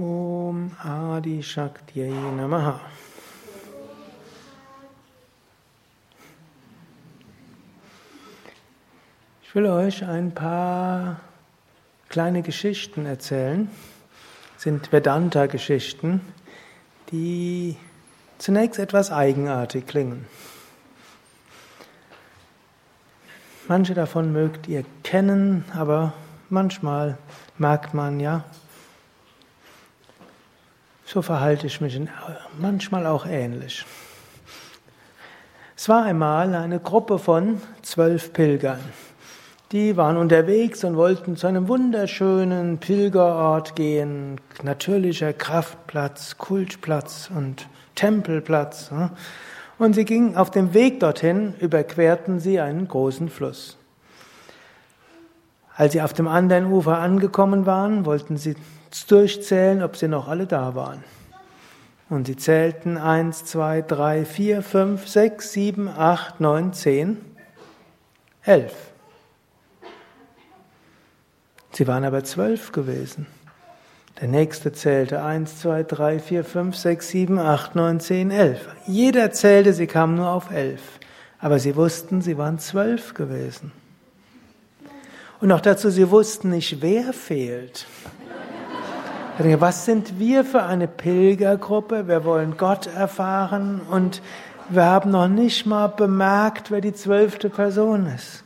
Om Adi Shaktiye Namaha. Ich will euch ein paar kleine Geschichten erzählen. Das sind Vedanta-Geschichten, die zunächst etwas eigenartig klingen. Manche davon mögt ihr kennen, aber manchmal merkt man ja, so verhalte ich mich manchmal auch ähnlich. Es war einmal eine Gruppe von zwölf Pilgern. Die waren unterwegs und wollten zu einem wunderschönen Pilgerort gehen, natürlicher Kraftplatz, Kultplatz und Tempelplatz. Und sie gingen auf dem Weg dorthin, überquerten sie einen großen Fluss. Als sie auf dem anderen Ufer angekommen waren, wollten sie durchzählen, ob sie noch alle da waren. Und sie zählten eins, zwei, drei, vier, fünf, sechs, sieben, acht, neun, zehn, elf. Sie waren aber zwölf gewesen. Der nächste zählte eins, zwei, drei, vier, fünf, sechs, sieben, acht, neun, zehn, elf. Jeder zählte, sie kamen nur auf elf. Aber sie wussten, sie waren zwölf gewesen. Und noch dazu, sie wussten nicht, wer fehlt. Was sind wir für eine Pilgergruppe? Wir wollen Gott erfahren und wir haben noch nicht mal bemerkt, wer die zwölfte Person ist.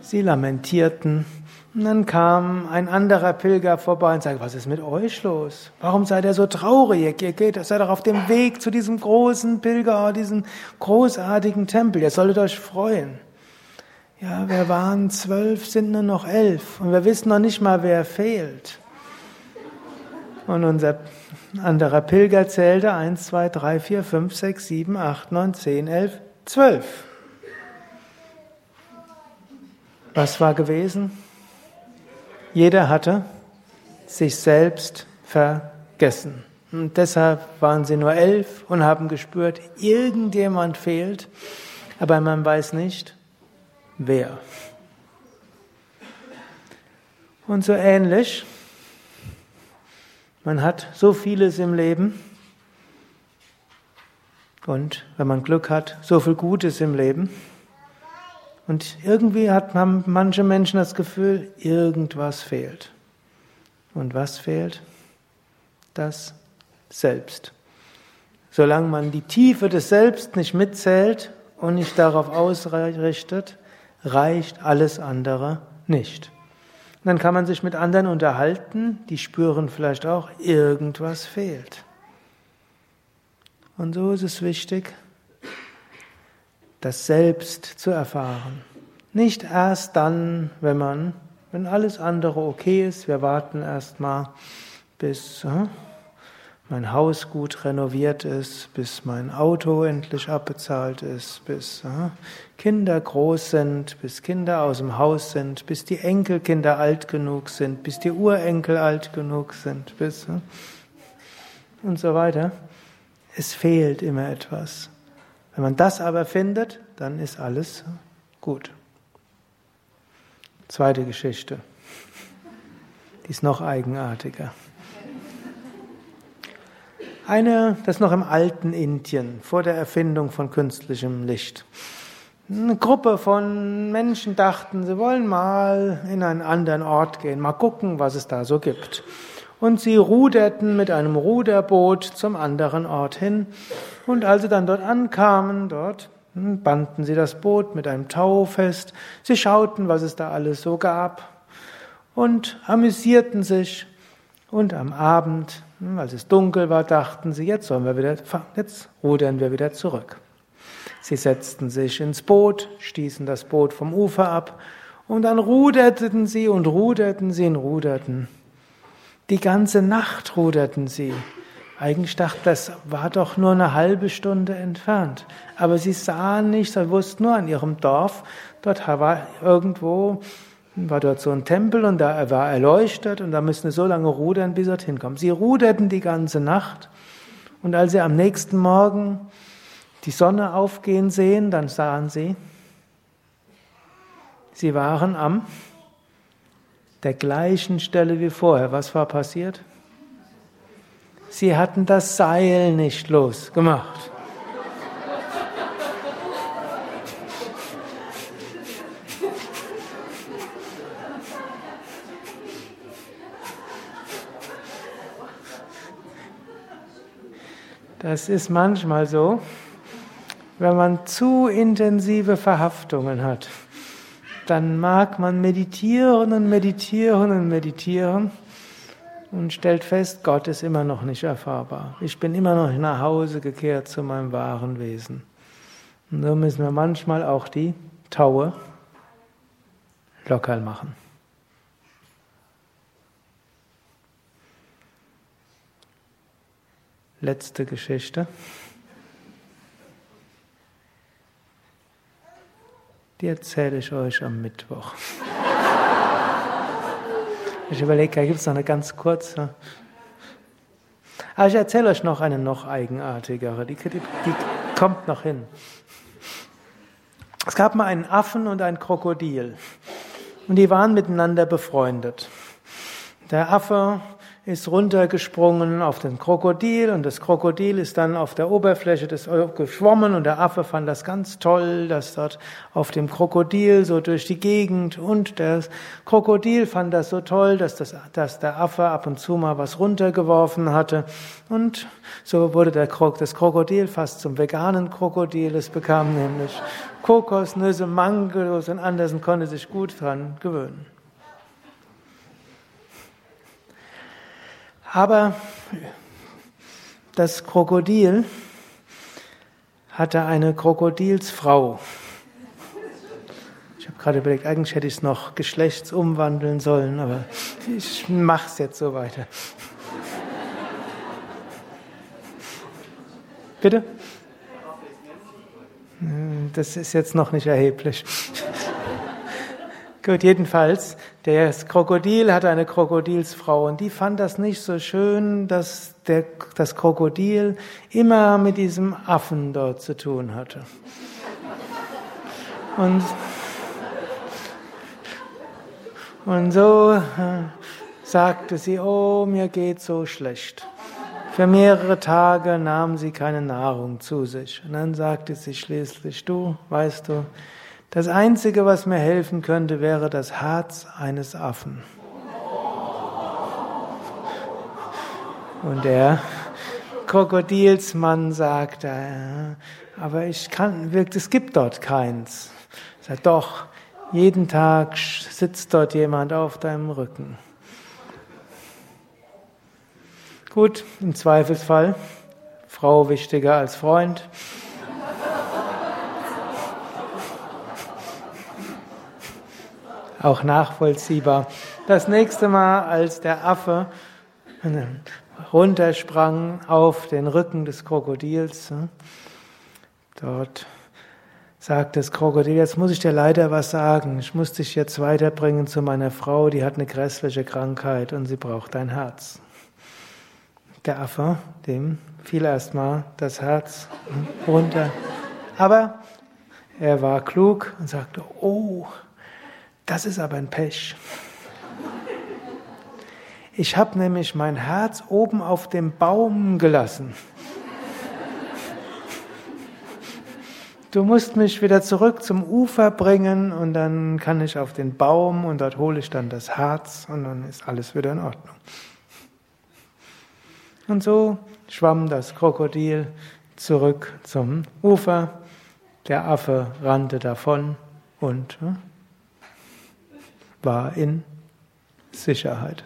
Sie lamentierten. Und dann kam ein anderer Pilger vorbei und sagte, was ist mit euch los? Warum seid ihr so traurig? Ihr geht, seid doch auf dem Weg zu diesem großen Pilger, diesem großartigen Tempel. Ihr solltet euch freuen. Ja, wir waren zwölf, sind nur noch elf und wir wissen noch nicht mal, wer fehlt. Und unser anderer Pilger zählte 1, 2, 3, 4, 5, 6, 7, 8, 9, 10, 11, 12. Was war gewesen? Jeder hatte sich selbst vergessen. Und deshalb waren sie nur elf und haben gespürt, irgendjemand fehlt, aber man weiß nicht, wer. Und so ähnlich man hat so vieles im Leben und wenn man Glück hat, so viel Gutes im Leben. Und irgendwie hat, haben manche Menschen das Gefühl, irgendwas fehlt. Und was fehlt? Das Selbst. Solange man die Tiefe des Selbst nicht mitzählt und nicht darauf ausrichtet, reicht alles andere nicht. Dann kann man sich mit anderen unterhalten, die spüren vielleicht auch, irgendwas fehlt. Und so ist es wichtig, das Selbst zu erfahren. Nicht erst dann, wenn man, wenn alles andere okay ist, wir warten erst mal bis hm, mein Haus gut renoviert ist, bis mein Auto endlich abbezahlt ist, bis äh, Kinder groß sind, bis Kinder aus dem Haus sind, bis die Enkelkinder alt genug sind, bis die Urenkel alt genug sind, bis äh, und so weiter. Es fehlt immer etwas. Wenn man das aber findet, dann ist alles gut. Zweite Geschichte. Die ist noch eigenartiger. Eine, das noch im alten Indien, vor der Erfindung von künstlichem Licht. Eine Gruppe von Menschen dachten, sie wollen mal in einen anderen Ort gehen, mal gucken, was es da so gibt. Und sie ruderten mit einem Ruderboot zum anderen Ort hin. Und als sie dann dort ankamen, dort hm, banden sie das Boot mit einem Tau fest. Sie schauten, was es da alles so gab und amüsierten sich. Und am Abend hm, als es dunkel war, dachten sie, jetzt sollen wir wieder, jetzt rudern wir wieder zurück. Sie setzten sich ins Boot, stießen das Boot vom Ufer ab und dann ruderten sie und ruderten sie und ruderten. Die ganze Nacht ruderten sie. Eigentlich dachte, das war doch nur eine halbe Stunde entfernt. Aber sie sahen nicht, sie wussten nur an ihrem Dorf, dort war irgendwo war dort so ein Tempel und da war erleuchtet und da müssen sie so lange rudern, bis sie dorthin kommen. Sie ruderten die ganze Nacht und als sie am nächsten Morgen die Sonne aufgehen sehen, dann sahen sie, sie waren am der gleichen Stelle wie vorher. Was war passiert? Sie hatten das Seil nicht losgemacht. Das ist manchmal so, wenn man zu intensive Verhaftungen hat. Dann mag man meditieren und meditieren und meditieren und stellt fest, Gott ist immer noch nicht erfahrbar. Ich bin immer noch nach Hause gekehrt zu meinem wahren Wesen. Und so müssen wir manchmal auch die Taue locker machen. Letzte Geschichte. Die erzähle ich euch am Mittwoch. Ich überlege, da gibt es noch eine ganz kurze. Aber ich erzähle euch noch eine noch eigenartigere, die, die, die kommt noch hin. Es gab mal einen Affen und ein Krokodil. Und die waren miteinander befreundet. Der Affe ist runtergesprungen auf den Krokodil und das Krokodil ist dann auf der Oberfläche des geschwommen und der Affe fand das ganz toll, dass dort auf dem Krokodil so durch die Gegend und das Krokodil fand das so toll, dass, das, dass der Affe ab und zu mal was runtergeworfen hatte und so wurde der Krok, das Krokodil fast zum veganen Krokodil. Es bekam nämlich Kokosnüsse, Mangos und Andersen konnte sich gut dran gewöhnen. Aber das Krokodil hatte eine Krokodilsfrau. Ich habe gerade überlegt, eigentlich hätte ich es noch geschlechtsumwandeln sollen, aber ich mache es jetzt so weiter. Bitte? Das ist jetzt noch nicht erheblich. Gut, jedenfalls, das Krokodil hatte eine Krokodilsfrau und die fand das nicht so schön, dass der, das Krokodil immer mit diesem Affen dort zu tun hatte. Und, und so äh, sagte sie, oh, mir geht so schlecht. Für mehrere Tage nahm sie keine Nahrung zu sich. Und dann sagte sie schließlich, du, weißt du, das Einzige, was mir helfen könnte, wäre das Herz eines Affen. Und der Krokodilsmann sagte, aber ich kann, es gibt dort keins. Er sagt, doch, jeden Tag sitzt dort jemand auf deinem Rücken. Gut, im Zweifelsfall, Frau wichtiger als Freund. Auch nachvollziehbar. Das nächste Mal, als der Affe runtersprang auf den Rücken des Krokodils, hm, dort sagt das Krokodil, jetzt muss ich dir leider was sagen. Ich muss dich jetzt weiterbringen zu meiner Frau, die hat eine grässliche Krankheit und sie braucht dein Herz. Der Affe, dem fiel erstmal das Herz runter. Aber er war klug und sagte, oh, das ist aber ein Pech. Ich habe nämlich mein Herz oben auf dem Baum gelassen. Du musst mich wieder zurück zum Ufer bringen und dann kann ich auf den Baum und dort hole ich dann das Herz und dann ist alles wieder in Ordnung. Und so schwamm das Krokodil zurück zum Ufer. Der Affe rannte davon und hm, war in Sicherheit.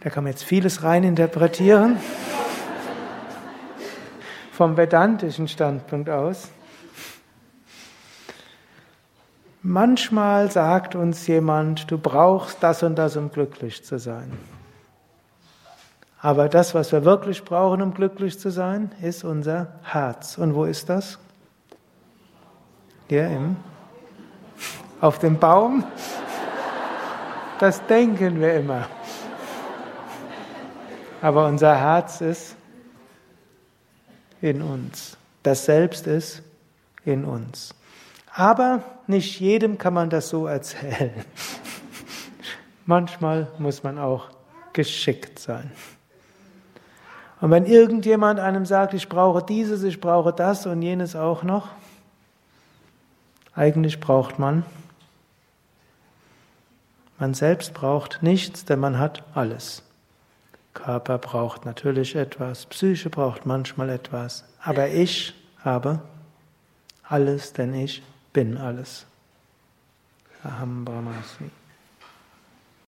Da kann man jetzt vieles rein interpretieren. Vom vedantischen Standpunkt aus. Manchmal sagt uns jemand, du brauchst das und das, um glücklich zu sein. Aber das, was wir wirklich brauchen, um glücklich zu sein, ist unser Herz. Und wo ist das? Hier im, auf dem Baum. Das denken wir immer. Aber unser Herz ist in uns. Das Selbst ist in uns. Aber nicht jedem kann man das so erzählen. Manchmal muss man auch geschickt sein. Und wenn irgendjemand einem sagt, ich brauche dieses, ich brauche das und jenes auch noch, eigentlich braucht man, man selbst braucht nichts, denn man hat alles. Körper braucht natürlich etwas, Psyche braucht manchmal etwas, aber ich habe alles, denn ich bin alles. Aham Brahmasmi.